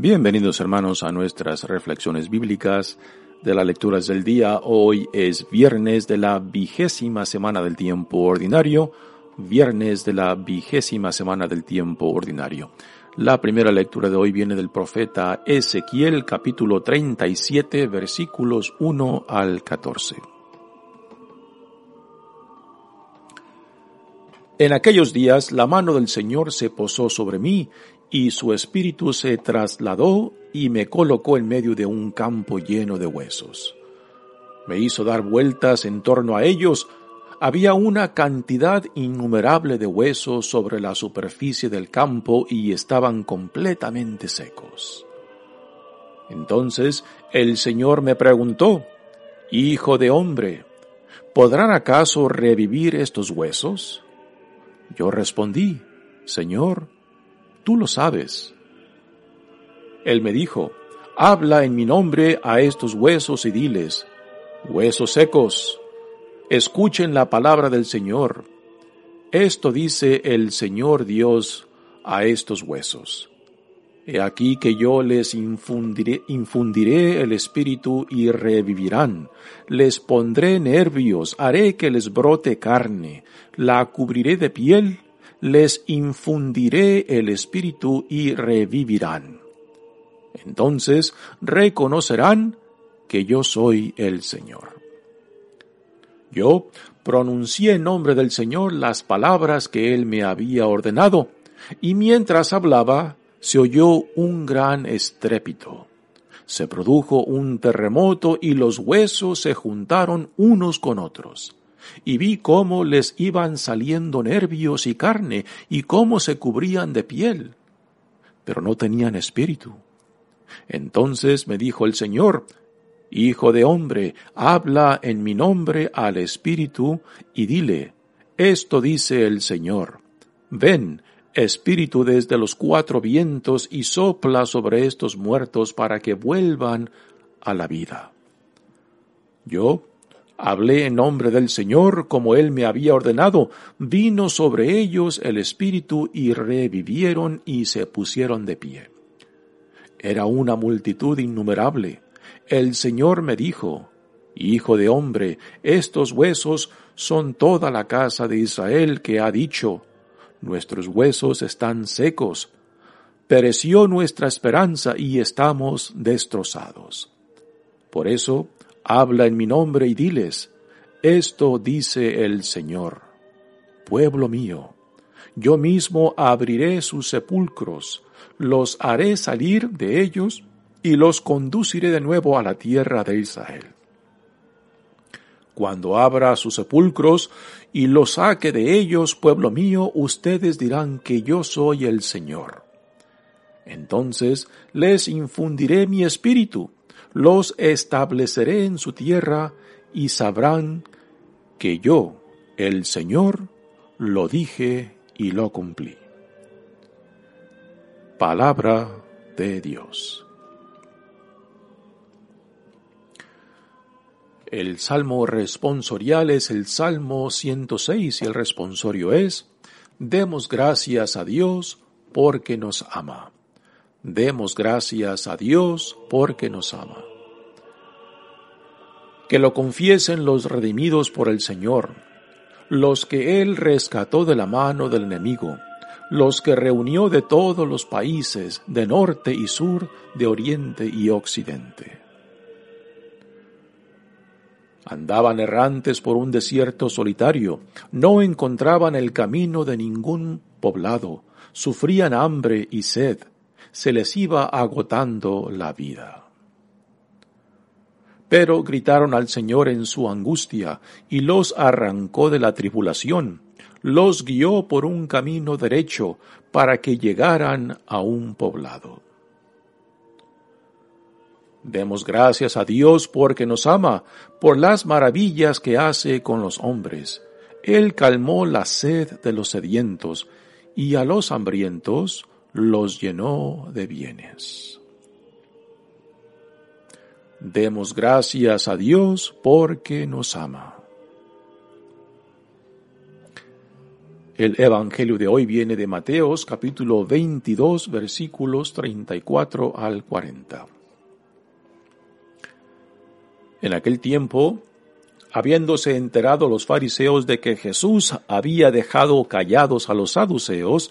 Bienvenidos hermanos a nuestras reflexiones bíblicas de las lecturas del día. Hoy es viernes de la vigésima semana del tiempo ordinario, viernes de la vigésima semana del tiempo ordinario. La primera lectura de hoy viene del profeta Ezequiel capítulo 37 versículos 1 al 14. En aquellos días la mano del Señor se posó sobre mí y su espíritu se trasladó y me colocó en medio de un campo lleno de huesos. Me hizo dar vueltas en torno a ellos. Había una cantidad innumerable de huesos sobre la superficie del campo y estaban completamente secos. Entonces el Señor me preguntó, Hijo de hombre, ¿podrán acaso revivir estos huesos? Yo respondí, Señor, tú lo sabes. Él me dijo, habla en mi nombre a estos huesos y diles, huesos secos, escuchen la palabra del Señor. Esto dice el Señor Dios a estos huesos. He aquí que yo les infundiré, infundiré, el espíritu y revivirán. Les pondré nervios, haré que les brote carne, la cubriré de piel les infundiré el espíritu y revivirán. Entonces reconocerán que yo soy el Señor. Yo pronuncié en nombre del Señor las palabras que Él me había ordenado, y mientras hablaba se oyó un gran estrépito. Se produjo un terremoto y los huesos se juntaron unos con otros y vi cómo les iban saliendo nervios y carne, y cómo se cubrían de piel, pero no tenían espíritu. Entonces me dijo el Señor, Hijo de hombre, habla en mi nombre al Espíritu, y dile, Esto dice el Señor, ven, Espíritu desde los cuatro vientos, y sopla sobre estos muertos para que vuelvan a la vida. Yo Hablé en nombre del Señor como Él me había ordenado. Vino sobre ellos el Espíritu y revivieron y se pusieron de pie. Era una multitud innumerable. El Señor me dijo, Hijo de hombre, estos huesos son toda la casa de Israel que ha dicho, Nuestros huesos están secos. Pereció nuestra esperanza y estamos destrozados. Por eso, Habla en mi nombre y diles, esto dice el Señor, pueblo mío, yo mismo abriré sus sepulcros, los haré salir de ellos y los conduciré de nuevo a la tierra de Israel. Cuando abra sus sepulcros y los saque de ellos, pueblo mío, ustedes dirán que yo soy el Señor. Entonces les infundiré mi espíritu los estableceré en su tierra y sabrán que yo, el Señor, lo dije y lo cumplí. Palabra de Dios. El salmo responsorial es el Salmo 106 y el responsorio es, Demos gracias a Dios porque nos ama. Demos gracias a Dios porque nos ama. Que lo confiesen los redimidos por el Señor, los que Él rescató de la mano del enemigo, los que reunió de todos los países, de norte y sur, de oriente y occidente. Andaban errantes por un desierto solitario, no encontraban el camino de ningún poblado, sufrían hambre y sed, se les iba agotando la vida. Pero gritaron al Señor en su angustia, y los arrancó de la tribulación, los guió por un camino derecho para que llegaran a un poblado. Demos gracias a Dios porque nos ama, por las maravillas que hace con los hombres. Él calmó la sed de los sedientos y a los hambrientos los llenó de bienes. Demos gracias a Dios porque nos ama. El Evangelio de hoy viene de Mateos capítulo 22 versículos 34 al 40. En aquel tiempo, habiéndose enterado los fariseos de que Jesús había dejado callados a los saduceos,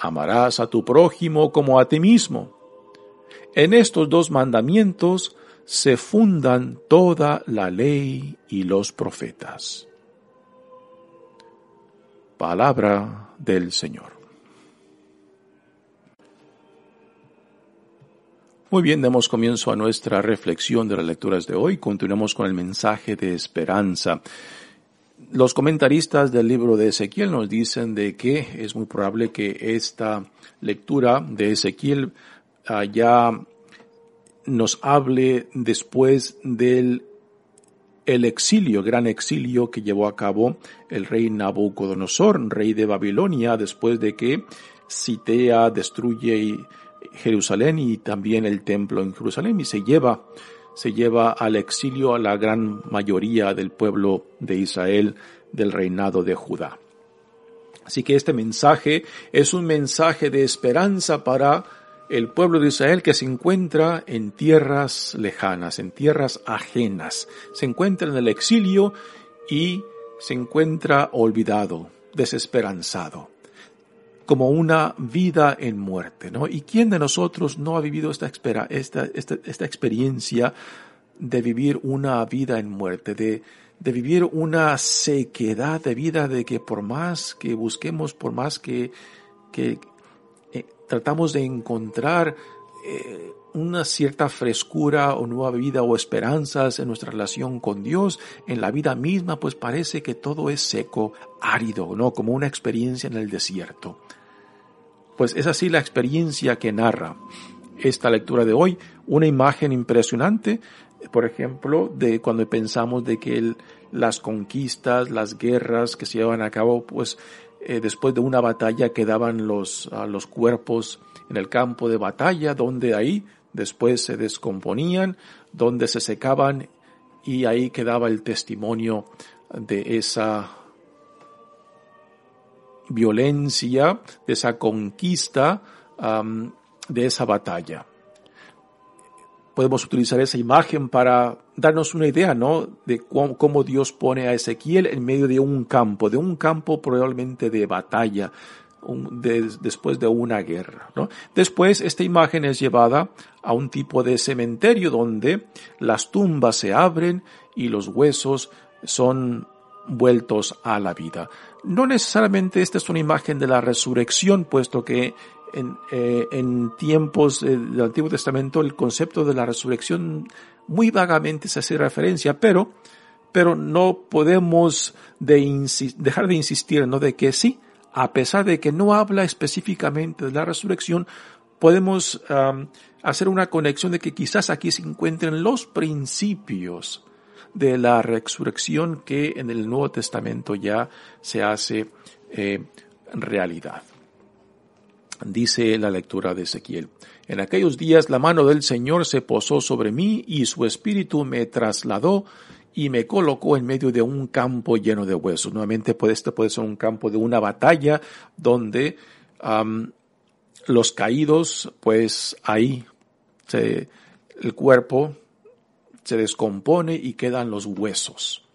Amarás a tu prójimo como a ti mismo. En estos dos mandamientos se fundan toda la ley y los profetas. Palabra del Señor. Muy bien, demos comienzo a nuestra reflexión de las lecturas de hoy. Continuamos con el mensaje de esperanza. Los comentaristas del libro de Ezequiel nos dicen de que es muy probable que esta lectura de Ezequiel ah, ya nos hable después del el exilio, gran exilio que llevó a cabo el rey Nabucodonosor, rey de Babilonia, después de que Citea destruye Jerusalén y también el templo en Jerusalén y se lleva, se lleva al exilio a la gran mayoría del pueblo de Israel del reinado de Judá. Así que este mensaje es un mensaje de esperanza para el pueblo de Israel que se encuentra en tierras lejanas, en tierras ajenas. Se encuentra en el exilio y se encuentra olvidado, desesperanzado como una vida en muerte, ¿no? ¿Y quién de nosotros no ha vivido esta, esta, esta, esta experiencia de vivir una vida en muerte, de, de vivir una sequedad de vida, de que por más que busquemos, por más que, que eh, tratamos de encontrar eh, una cierta frescura o nueva vida o esperanzas en nuestra relación con Dios, en la vida misma, pues parece que todo es seco, árido, ¿no? Como una experiencia en el desierto. Pues es así la experiencia que narra esta lectura de hoy, una imagen impresionante, por ejemplo, de cuando pensamos de que las conquistas, las guerras que se llevan a cabo, pues eh, después de una batalla quedaban los, los cuerpos en el campo de batalla, donde ahí después se descomponían, donde se secaban y ahí quedaba el testimonio de esa violencia, de esa conquista, de esa batalla. Podemos utilizar esa imagen para darnos una idea, ¿no? De cómo, Dios pone a Ezequiel en medio de un campo, de un campo probablemente de batalla, después de una guerra. ¿no? Después esta imagen es llevada a un tipo de cementerio donde las tumbas se abren y los huesos son vueltos a la vida. No necesariamente esta es una imagen de la resurrección, puesto que en, eh, en tiempos del Antiguo Testamento el concepto de la resurrección muy vagamente se hace referencia, pero, pero no podemos dejar de insistir, ¿no? De que sí, a pesar de que no habla específicamente de la resurrección, podemos hacer una conexión de que quizás aquí se encuentren los principios de la resurrección que en el Nuevo Testamento ya se hace eh, realidad. Dice la lectura de Ezequiel. En aquellos días la mano del Señor se posó sobre mí y su espíritu me trasladó y me colocó en medio de un campo lleno de huesos. Nuevamente puede, este puede ser un campo de una batalla donde los caídos, pues ahí el cuerpo se descompone y quedan los huesos.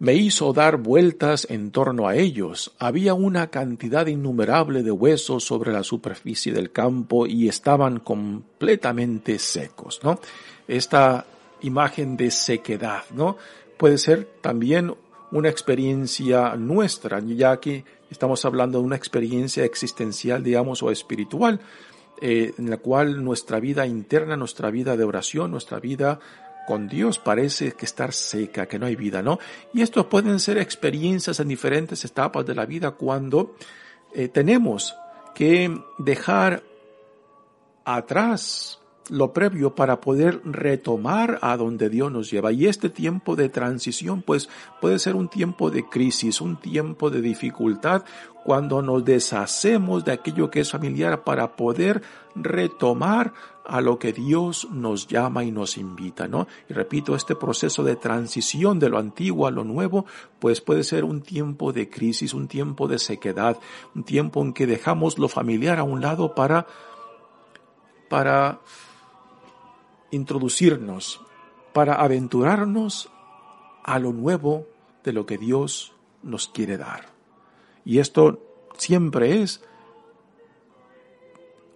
Me hizo dar vueltas en torno a ellos. Había una cantidad innumerable de huesos sobre la superficie del campo y estaban completamente secos, ¿no? Esta imagen de sequedad, ¿no? Puede ser también una experiencia nuestra, ya que estamos hablando de una experiencia existencial, digamos, o espiritual, eh, en la cual nuestra vida interna, nuestra vida de oración, nuestra vida con Dios parece que estar seca, que no hay vida, ¿no? Y estos pueden ser experiencias en diferentes etapas de la vida cuando eh, tenemos que dejar atrás lo previo para poder retomar a donde Dios nos lleva. Y este tiempo de transición, pues puede ser un tiempo de crisis, un tiempo de dificultad, cuando nos deshacemos de aquello que es familiar para poder retomar a lo que Dios nos llama y nos invita, ¿no? Y repito, este proceso de transición de lo antiguo a lo nuevo, pues puede ser un tiempo de crisis, un tiempo de sequedad, un tiempo en que dejamos lo familiar a un lado para, para introducirnos, para aventurarnos a lo nuevo de lo que Dios nos quiere dar. Y esto siempre es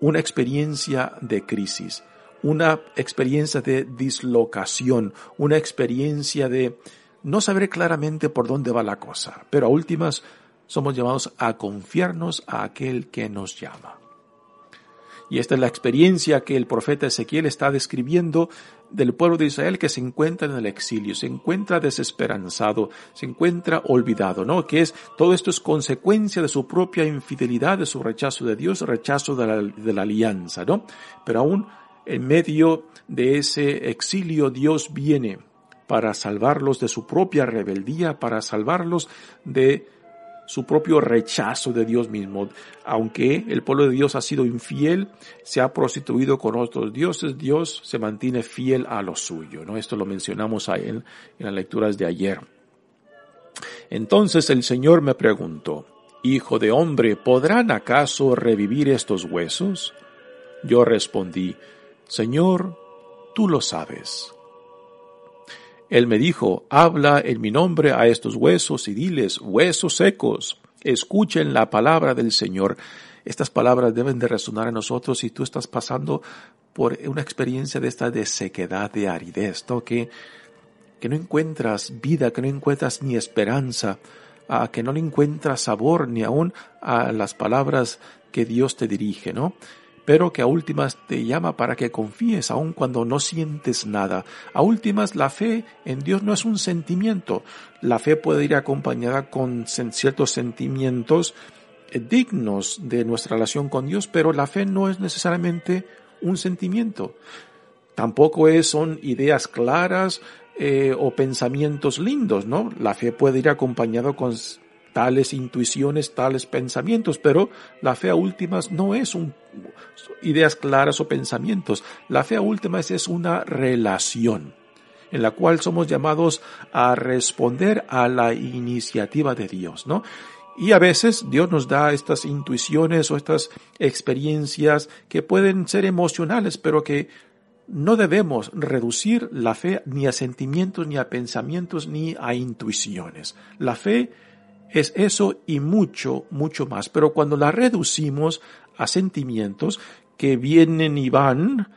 una experiencia de crisis, una experiencia de dislocación, una experiencia de no saber claramente por dónde va la cosa, pero a últimas somos llamados a confiarnos a aquel que nos llama. Y esta es la experiencia que el profeta Ezequiel está describiendo del pueblo de Israel que se encuentra en el exilio, se encuentra desesperanzado, se encuentra olvidado, ¿no? Que es, todo esto es consecuencia de su propia infidelidad, de su rechazo de Dios, rechazo de la, de la alianza, ¿no? Pero aún en medio de ese exilio Dios viene para salvarlos de su propia rebeldía, para salvarlos de su propio rechazo de Dios mismo. Aunque el pueblo de Dios ha sido infiel, se ha prostituido con otros dioses, Dios se mantiene fiel a lo suyo. ¿no? Esto lo mencionamos en, en las lecturas de ayer. Entonces el Señor me preguntó, Hijo de hombre, ¿podrán acaso revivir estos huesos? Yo respondí, Señor, tú lo sabes. Él me dijo, habla en mi nombre a estos huesos y diles, huesos secos, escuchen la palabra del Señor. Estas palabras deben de resonar en nosotros si tú estás pasando por una experiencia de esta de sequedad, de aridez, ¿no? que, que no encuentras vida, que no encuentras ni esperanza, a que no encuentras sabor ni aún a las palabras que Dios te dirige, ¿no? Pero que a últimas te llama para que confíes aun cuando no sientes nada. A últimas la fe en Dios no es un sentimiento. La fe puede ir acompañada con ciertos sentimientos eh, dignos de nuestra relación con Dios, pero la fe no es necesariamente un sentimiento. Tampoco es, son ideas claras eh, o pensamientos lindos, ¿no? La fe puede ir acompañado con tales intuiciones, tales pensamientos, pero la fe a últimas no es un, ideas claras o pensamientos. La fe a últimas es una relación en la cual somos llamados a responder a la iniciativa de Dios, ¿no? Y a veces Dios nos da estas intuiciones o estas experiencias que pueden ser emocionales, pero que no debemos reducir la fe ni a sentimientos, ni a pensamientos, ni a intuiciones. La fe es eso y mucho, mucho más. Pero cuando la reducimos a sentimientos que vienen y van,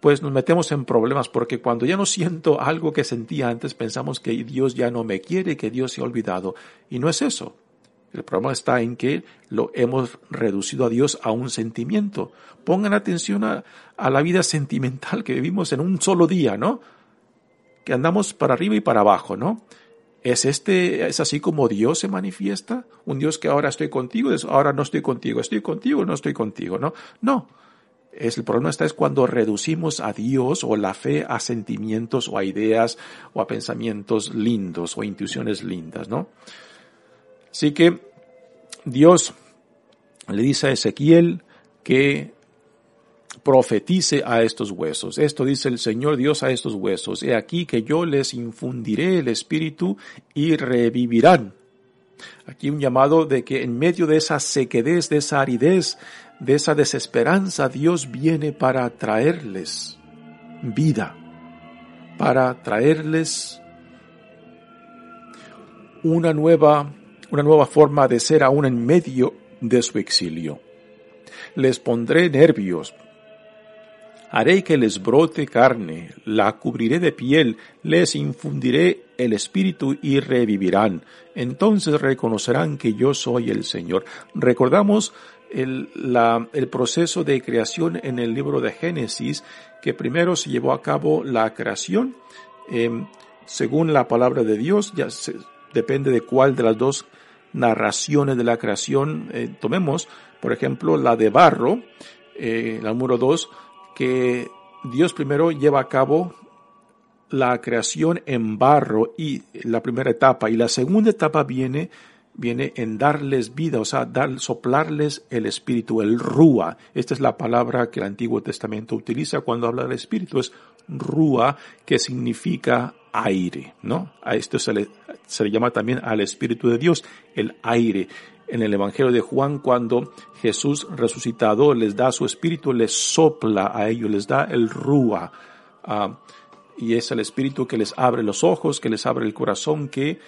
pues nos metemos en problemas porque cuando ya no siento algo que sentía antes, pensamos que Dios ya no me quiere, que Dios se ha olvidado. Y no es eso. El problema está en que lo hemos reducido a Dios a un sentimiento. Pongan atención a, a la vida sentimental que vivimos en un solo día, ¿no? Que andamos para arriba y para abajo, ¿no? ¿Es este, es así como Dios se manifiesta? Un Dios que ahora estoy contigo, ahora no estoy contigo, estoy contigo, no estoy contigo, ¿no? No. Es, el problema está es cuando reducimos a Dios o la fe a sentimientos o a ideas o a pensamientos lindos o intuiciones lindas, ¿no? Así que Dios le dice a Ezequiel que profetice a estos huesos. Esto dice el Señor Dios a estos huesos. He aquí que yo les infundiré el espíritu y revivirán. Aquí un llamado de que en medio de esa sequedez, de esa aridez, de esa desesperanza, Dios viene para traerles vida, para traerles una nueva, una nueva forma de ser aún en medio de su exilio. Les pondré nervios, haré que les brote carne, la cubriré de piel, les infundiré el espíritu y revivirán. Entonces reconocerán que yo soy el Señor. Recordamos el, el proceso de creación en el libro de Génesis, que primero se llevó a cabo la creación, em, según la palabra de Dios, ya depende de cuál de las dos narraciones de la creación eh, tomemos, por ejemplo, la de barro, eh, la número dos, que Dios primero lleva a cabo la creación en barro y la primera etapa y la segunda etapa viene viene en darles vida, o sea, dar, soplarles el espíritu, el rúa. Esta es la palabra que el Antiguo Testamento utiliza cuando habla del espíritu, es rúa, que significa aire, ¿no? A esto se le, se le llama también al espíritu de Dios, el aire. En el Evangelio de Juan, cuando Jesús resucitado les da su espíritu, les sopla a ellos, les da el rúa. Ah, y es el espíritu que les abre los ojos, que les abre el corazón, que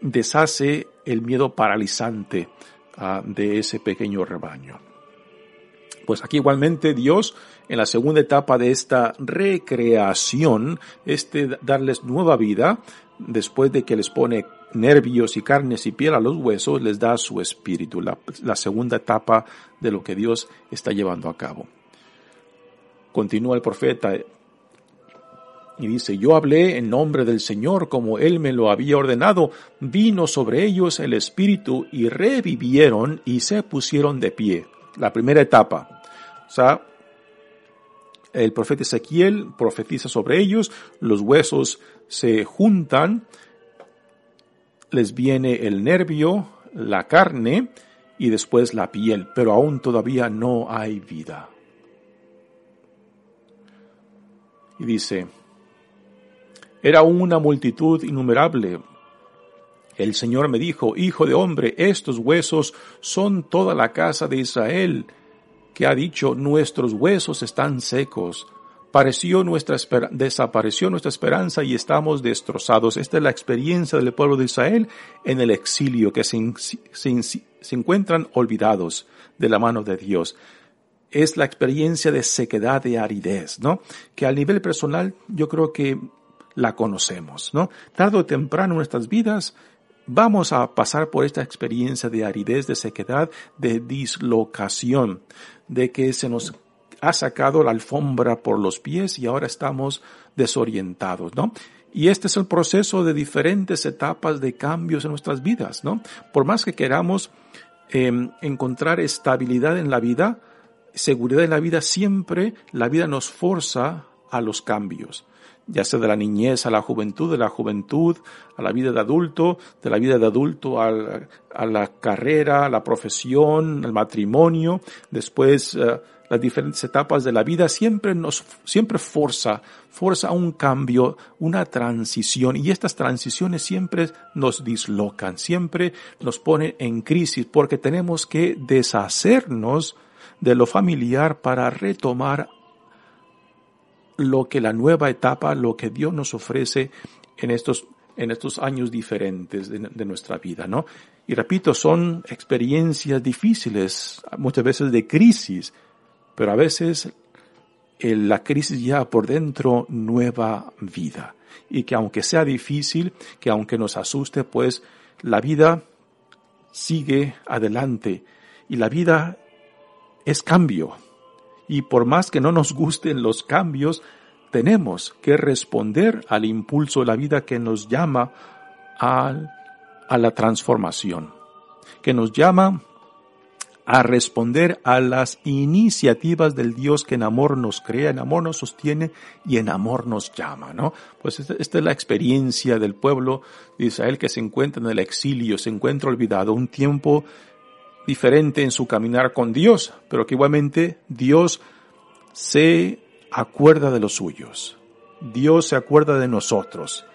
deshace el miedo paralizante ah, de ese pequeño rebaño. Pues aquí igualmente Dios en la segunda etapa de esta recreación, este darles nueva vida, después de que les pone nervios y carnes y piel a los huesos, les da su espíritu, la, segunda etapa de lo que Dios está llevando a cabo. Continúa el profeta, y dice, yo hablé en nombre del Señor como Él me lo había ordenado, vino sobre ellos el Espíritu y revivieron y se pusieron de pie. La primera etapa. O sea, el profeta Ezequiel profetiza sobre ellos, los huesos se juntan, les viene el nervio, la carne y después la piel, pero aún todavía no hay vida. Y dice, era una multitud innumerable. El Señor me dijo, Hijo de hombre, estos huesos son toda la casa de Israel, que ha dicho, nuestros huesos están secos. Pareció nuestra desapareció nuestra esperanza y estamos destrozados. Esta es la experiencia del pueblo de Israel en el exilio, que se, encuentran olvidados de la mano de Dios es la experiencia de sequedad, de aridez, ¿no? Que a nivel personal yo creo que la conocemos, ¿no? Tarde o temprano en nuestras vidas vamos a pasar por esta experiencia de aridez, de sequedad, de dislocación, de que se nos ha sacado la alfombra por los pies y ahora estamos desorientados, ¿no? Y este es el proceso de diferentes etapas de cambios en nuestras vidas, ¿no? Por más que queramos em, encontrar estabilidad en la vida, seguridad en la vida, siempre la vida nos forza a los cambios ya sea de la niñez a la juventud, de la juventud a la vida de adulto, de la vida de adulto a la, carrera, a la profesión, al matrimonio, después eh, las diferentes etapas de la vida, siempre nos, siempre forza, forza un cambio, una transición, y estas transiciones siempre nos dislocan, siempre nos ponen en crisis, porque tenemos que deshacernos de lo familiar para retomar lo que la nueva etapa, lo que Dios nos ofrece en estos, en estos años diferentes de, nuestra vida, ¿no? Y repito, son experiencias difíciles, muchas veces de crisis, pero a veces la crisis ya por dentro nueva vida. Y que aunque sea difícil, que aunque nos asuste, pues la vida sigue adelante y la vida es cambio, y por más que no nos gusten los cambios, tenemos que responder al impulso de la vida que nos llama a, la transformación, que nos llama a responder a las iniciativas del Dios que en amor nos crea, en amor nos sostiene y en amor nos llama, ¿no? Pues esta, esta, es la experiencia del pueblo de Israel que se encuentra en el exilio, se encuentra olvidado, un tiempo diferente en su caminar con Dios, pero que igualmente Dios se acuerda de los suyos. Dios se acuerda de nosotros.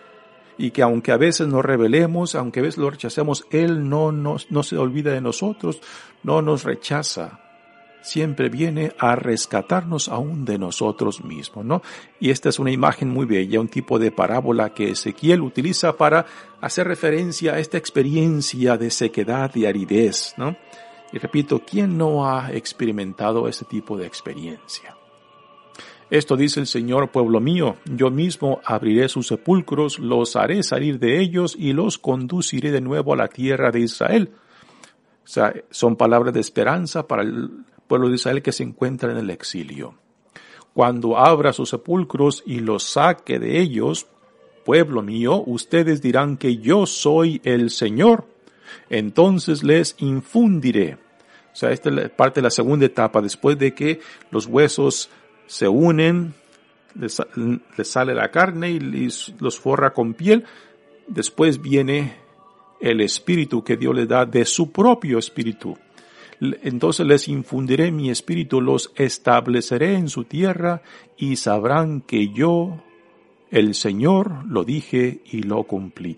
Y que aunque a veces nos rebelemos, aunque a veces lo rechacemos, Él no, nos, no se olvida de nosotros, no nos rechaza. siempre viene a rescatarnos aún de nosotros mismos, ¿no? Y esta es una imagen muy bella, un tipo de parábola que Ezequiel utiliza para hacer referencia a esta experiencia de sequedad y aridez, ¿no? Y repito, ¿quién no ha experimentado este tipo de experiencia? Esto dice el Señor, pueblo mío, yo mismo abriré sus sepulcros, los haré salir de ellos y los conduciré de nuevo a la tierra de Israel. O sea, son palabras de esperanza para el pueblo de Israel que se encuentra en el exilio. Cuando abra sus sepulcros y los saque de ellos, pueblo mío, ustedes dirán que yo soy el Señor. Entonces les infundiré. O sea, esta es parte de la segunda etapa, después de que los huesos se unen, les, sale la carne y los forra con piel. Después viene el espíritu que Dios le da de su propio espíritu. Entonces les infundiré mi espíritu, los estableceré en su tierra y sabrán que yo, el Señor, lo dije y lo cumplí.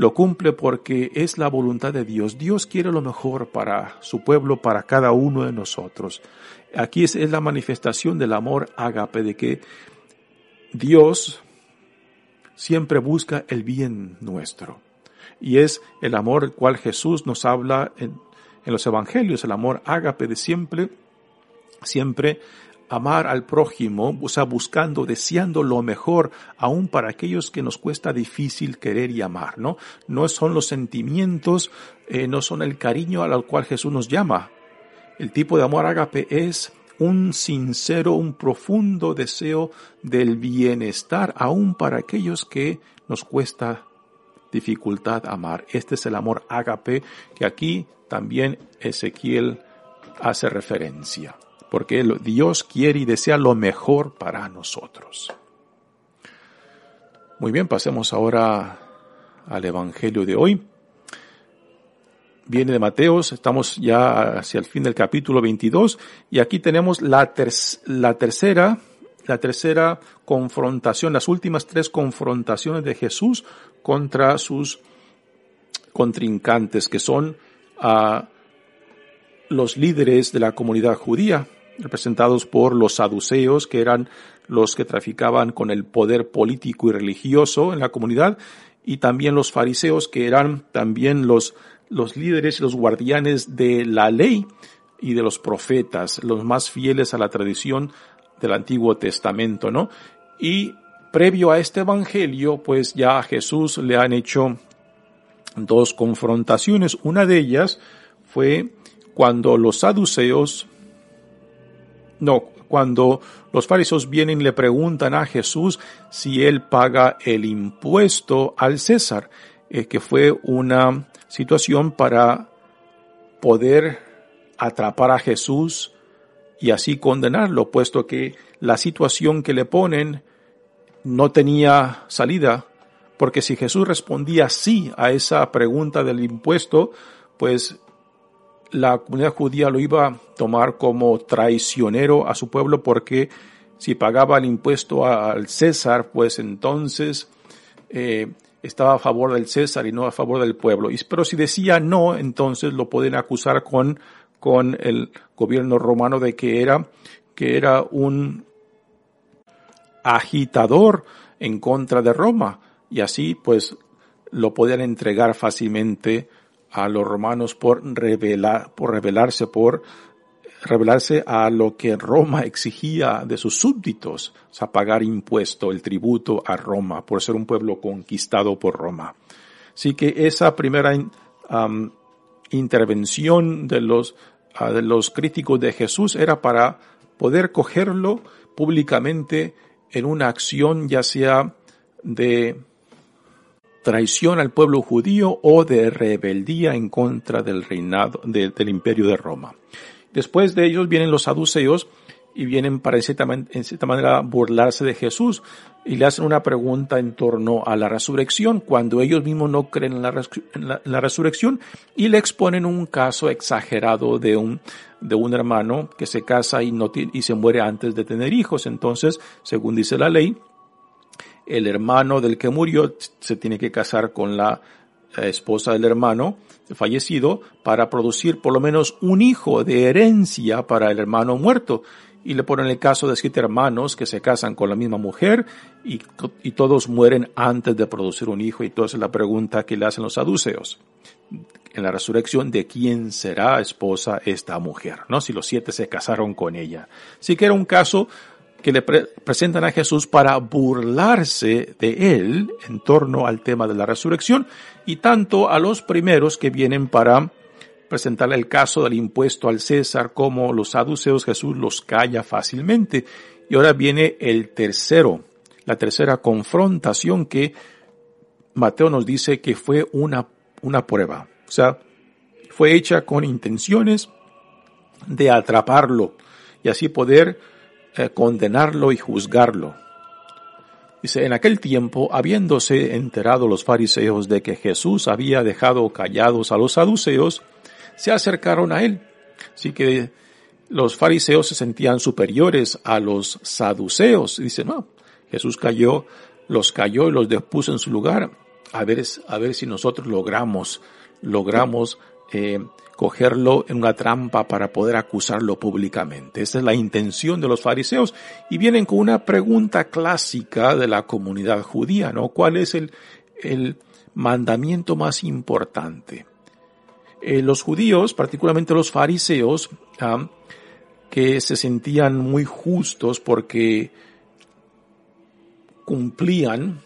Lo cumple porque es la voluntad de Dios. Dios quiere lo mejor para su pueblo, para cada uno de nosotros. Aquí es, la manifestación del amor ágape, de que Dios siempre busca el bien nuestro. Y es el amor el cual Jesús nos habla en, en los evangelios, el amor ágape de siempre, siempre amar al prójimo, o sea, buscando, deseando lo mejor, aún para aquellos que nos cuesta difícil querer y amar, ¿no? No son los sentimientos, eh, no son el cariño al cual Jesús nos llama. El tipo de amor ágape es un sincero, un profundo deseo del bienestar, aún para aquellos que nos cuesta dificultad amar. Este es el amor ágape que aquí también Ezequiel hace referencia porque Dios quiere y desea lo mejor para nosotros. Muy bien, pasemos ahora al Evangelio de hoy. Viene de Mateos, estamos ya hacia el fin del capítulo 22 y aquí tenemos la, la tercera, la tercera confrontación, las últimas tres confrontaciones de Jesús contra sus contrincantes, que son los líderes de la comunidad judía, representados por los saduceos, que eran los que traficaban con el poder político y religioso en la comunidad, y también los fariseos, que eran también los, los líderes y los guardianes de la ley y de los profetas, los más fieles a la tradición del Antiguo Testamento, ¿no? Y previo a este evangelio, pues ya a Jesús le han hecho dos confrontaciones. Una de ellas fue cuando los saduceos no, cuando los fariseos vienen y le preguntan a Jesús si él paga el impuesto al César, eh, que fue una situación para poder atrapar a Jesús y así condenarlo, puesto que la situación que le ponen no tenía salida, porque si Jesús respondía sí a esa pregunta del impuesto, pues la comunidad judía lo iba a tomar como traicionero a su pueblo porque si pagaba el impuesto al César, pues entonces eh, estaba a favor del César y no a favor del pueblo. Pero si decía no, entonces lo pueden acusar con, con el gobierno romano de que era, que era un agitador en contra de Roma. Y así pues lo podían entregar fácilmente a los romanos por revelar, por rebelarse, por rebelarse a lo que Roma exigía de sus súbditos, o sea, pagar impuesto, el tributo a Roma, por ser un pueblo conquistado por Roma. Así que esa primera intervención de los, ah, de los críticos de Jesús era para poder cogerlo públicamente en una acción ya sea de traición al pueblo judío o de rebeldía en contra del reinado del imperio de Roma. Después de ellos vienen los saduceos y vienen para en cierta, manera burlarse de Jesús y le hacen una pregunta en torno a la resurrección cuando ellos mismos no creen en la, resurrección y le exponen un caso exagerado de un, de un hermano que se casa y, no, y se muere antes de tener hijos. Entonces, según dice la ley, el hermano del que murió se tiene que casar con la esposa del hermano fallecido para producir por lo menos un hijo de herencia para el hermano muerto. Y le ponen el caso de siete hermanos que se casan con la misma mujer y, y todos mueren antes de producir un hijo. Y entonces la pregunta que le hacen los saduceos en la resurrección de quién será esposa esta mujer, ¿no? Si los siete se casaron con ella. Sí que era un caso que le presentan a Jesús para burlarse de él en torno al tema de la resurrección y tanto a los primeros que vienen para presentarle el caso del impuesto al César como los saduceos Jesús los calla fácilmente. Y ahora viene el tercero, la tercera confrontación que Mateo nos dice que fue una, una prueba. O sea, fue hecha con intenciones de atraparlo y así poder eh, condenarlo y juzgarlo. Dice, en aquel tiempo, habiéndose enterado los fariseos de que Jesús había dejado callados a los saduceos, se acercaron a él. Así que los fariseos se sentían superiores a los saduceos. Dice, no, Jesús cayó, los cayó y los depuso en su lugar. A ver, a ver si nosotros logramos logramos eh, cogerlo en una trampa para poder acusarlo públicamente. Esa es la intención de los fariseos y vienen con una pregunta clásica de la comunidad judía, ¿no? ¿Cuál es el, el mandamiento más importante? Eh, los judíos, particularmente los fariseos, ah, que se sentían muy justos porque cumplían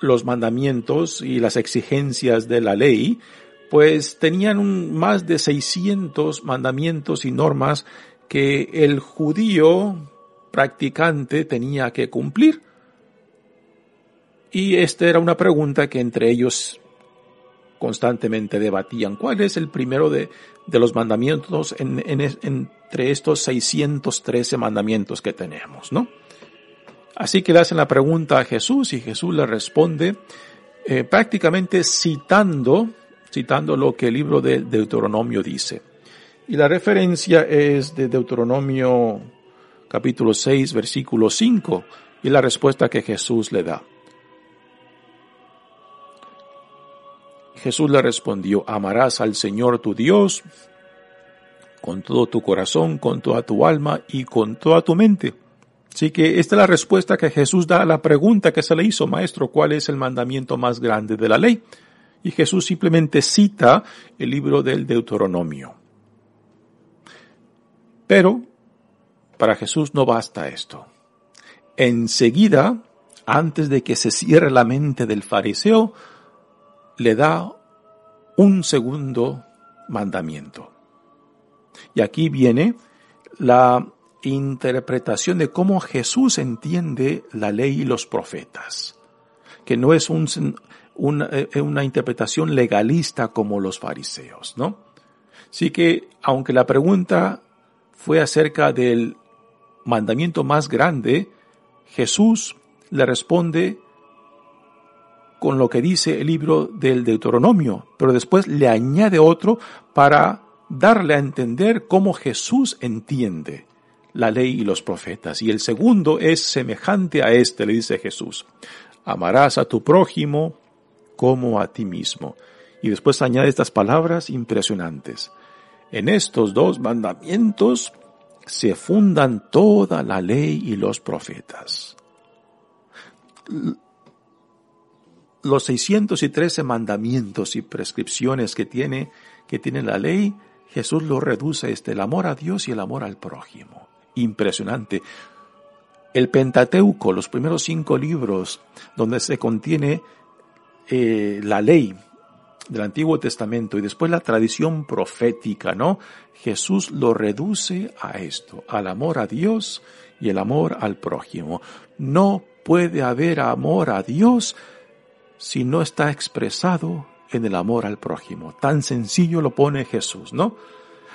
los mandamientos y las exigencias de la ley, pues tenían más de 600 mandamientos y normas que el judío practicante tenía que cumplir. Y esta era una pregunta que entre ellos constantemente debatían. ¿Cuál es el primero de, de los mandamientos en, en, entre estos 613 mandamientos que tenemos, no? Así que le hacen la pregunta a Jesús y Jesús le responde eh, prácticamente citando, citando lo que el libro de Deuteronomio dice. Y la referencia es de Deuteronomio capítulo 6, versículo 5, y la respuesta que Jesús le da. Jesús le respondió, amarás al Señor tu Dios con todo tu corazón, con toda tu alma y con toda tu mente. Así que esta es la respuesta que Jesús da a la pregunta que se le hizo, maestro, ¿cuál es el mandamiento más grande de la ley? Y Jesús simplemente cita el libro del Deuteronomio. Pero para Jesús no basta esto. Enseguida, antes de que se cierre la mente del fariseo, le da un segundo mandamiento. Y aquí viene la interpretación de cómo Jesús entiende la ley y los profetas, que no es un, eh, una, interpretación legalista como los fariseos, ¿no? Así que, aunque la pregunta fue acerca del mandamiento más grande, Jesús le responde con lo que dice el libro del Deuteronomio, pero después le añade otro para darle a entender cómo Jesús entiende la ley y los profetas. Y el segundo es semejante a este, le dice Jesús. Amarás a tu prójimo como a ti mismo. Y después añade estas palabras impresionantes. En estos dos mandamientos se fundan toda la ley y los profetas. Los 613 mandamientos y prescripciones que tiene, que tiene la ley, Jesús lo reduce este, el amor a Dios y el amor al prójimo impresionante. El Pentateuco, los primeros cinco libros donde se contiene eh, la ley del Antiguo Testamento y después la tradición profética, ¿no? Jesús lo reduce a esto, al amor a Dios y el amor al prójimo. No puede haber amor a Dios si no está expresado en el amor al prójimo. Tan sencillo lo pone Jesús, ¿no?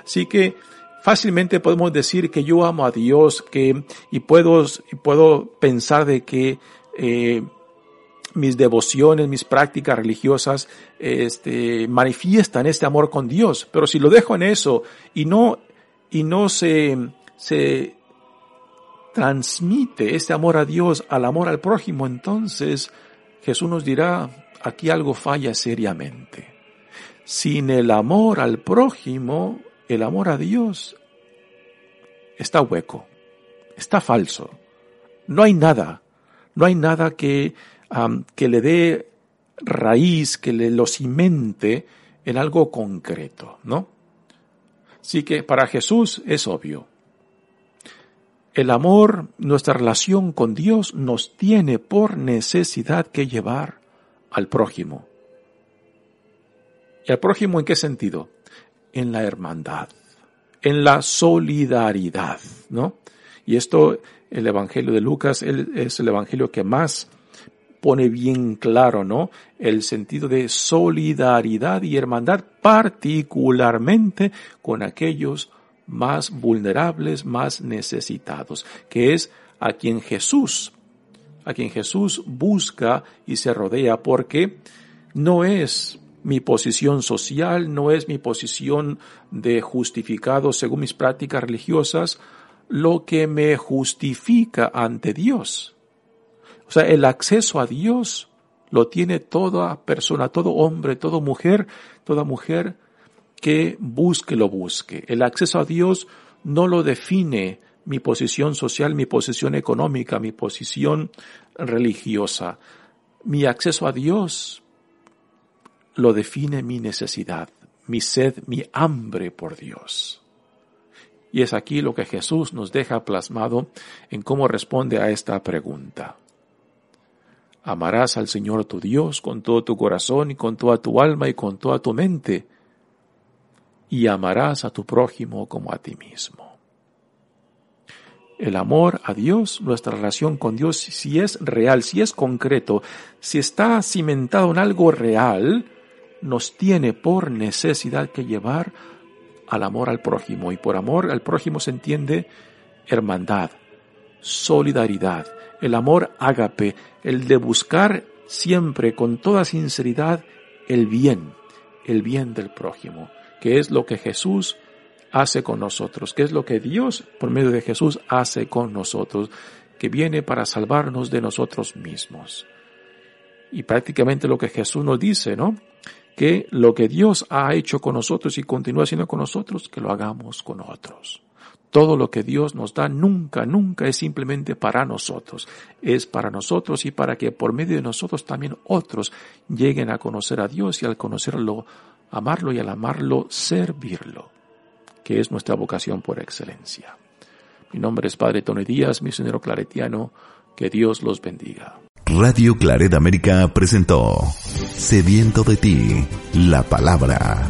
Así que fácilmente podemos decir que yo amo a Dios, que, y puedo, y puedo pensar de que, eh, mis devociones, mis prácticas religiosas, este, manifiestan este amor con Dios. Pero si lo dejo en eso y no, y no se, se transmite este amor a Dios al amor al prójimo, entonces Jesús nos dirá, aquí algo falla seriamente. Sin el amor al prójimo, el amor a Dios está hueco, está falso. No hay nada, no hay nada que, que le dé raíz, que le lo cimente en algo concreto, ¿no? Así que para Jesús es obvio. El amor, nuestra relación con Dios nos tiene por necesidad que llevar al prójimo. ¿Y al prójimo en qué sentido? En la hermandad, en la solidaridad, ¿no? Y esto, el Evangelio de Lucas es el Evangelio que más pone bien claro, ¿no? El sentido de solidaridad y hermandad, particularmente con aquellos más vulnerables, más necesitados, que es a quien Jesús, a quien Jesús busca y se rodea, porque no es mi posición social, no es mi posición de justificado según mis prácticas religiosas, lo que me justifica ante Dios. O sea, el acceso a Dios lo tiene toda persona, todo hombre, toda mujer, toda mujer que busque lo busque. El acceso a Dios no lo define mi posición social, mi posición económica, mi posición religiosa. Mi acceso a Dios lo define mi necesidad, mi sed, mi hambre por Dios. Y es aquí lo que Jesús nos deja plasmado en cómo responde a esta pregunta. Amarás al Señor tu Dios con todo tu corazón y con toda tu alma y con toda tu mente, y amarás a tu prójimo como a ti mismo. El amor a Dios, nuestra relación con Dios, si es real, si es concreto, si está cimentado en algo real, nos tiene por necesidad que llevar al amor al prójimo. Y por amor al prójimo se entiende hermandad, solidaridad, el amor ágape, el de buscar siempre con toda sinceridad el bien, el bien del prójimo, que es lo que Jesús hace con nosotros, que es lo que Dios por medio de Jesús hace con nosotros, que viene para salvarnos de nosotros mismos. Y prácticamente lo que Jesús nos dice, ¿no? Que lo que Dios ha hecho con nosotros y continúa haciendo con nosotros, que lo hagamos con otros. Todo lo que Dios nos da nunca, nunca es simplemente para nosotros. Es para nosotros y para que por medio de nosotros también otros lleguen a conocer a Dios y al conocerlo, amarlo y al amarlo, servirlo, que es nuestra vocación por excelencia. Mi nombre es Padre Tony Díaz, misionero claretiano. Que Dios los bendiga. Radio Claret América presentó Sediento de ti, la palabra